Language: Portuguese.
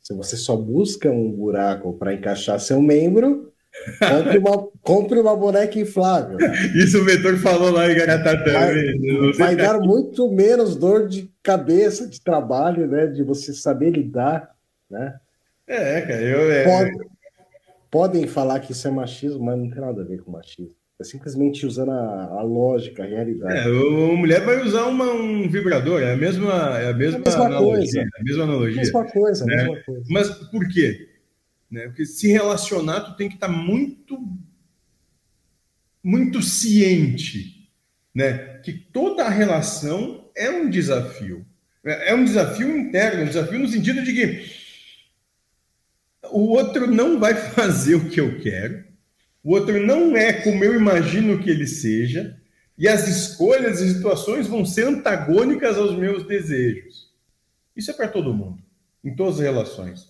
Se você só busca um buraco para encaixar seu membro, compre uma, compre uma boneca inflável. Isso o mentor falou lá em Garatatã. Vai, vai dar muito menos dor de cabeça, de trabalho, né? De você saber lidar, né? É, cara, eu... É... Pode, podem falar que isso é machismo, mas não tem nada a ver com machismo. É simplesmente usando a, a lógica, a realidade. É, a mulher vai usar uma, um vibrador, é a mesma, é a mesma, é a mesma analogia. Coisa. É a mesma analogia. Mesma coisa, né? mesma coisa. Mas por quê? Né? Porque se relacionar, tu tem que estar muito, muito ciente, né? Que toda a relação é um desafio. É, é um desafio interno, um desafio no sentido de que o outro não vai fazer o que eu quero, o outro não é como eu imagino que ele seja, e as escolhas e situações vão ser antagônicas aos meus desejos. Isso é para todo mundo, em todas as relações.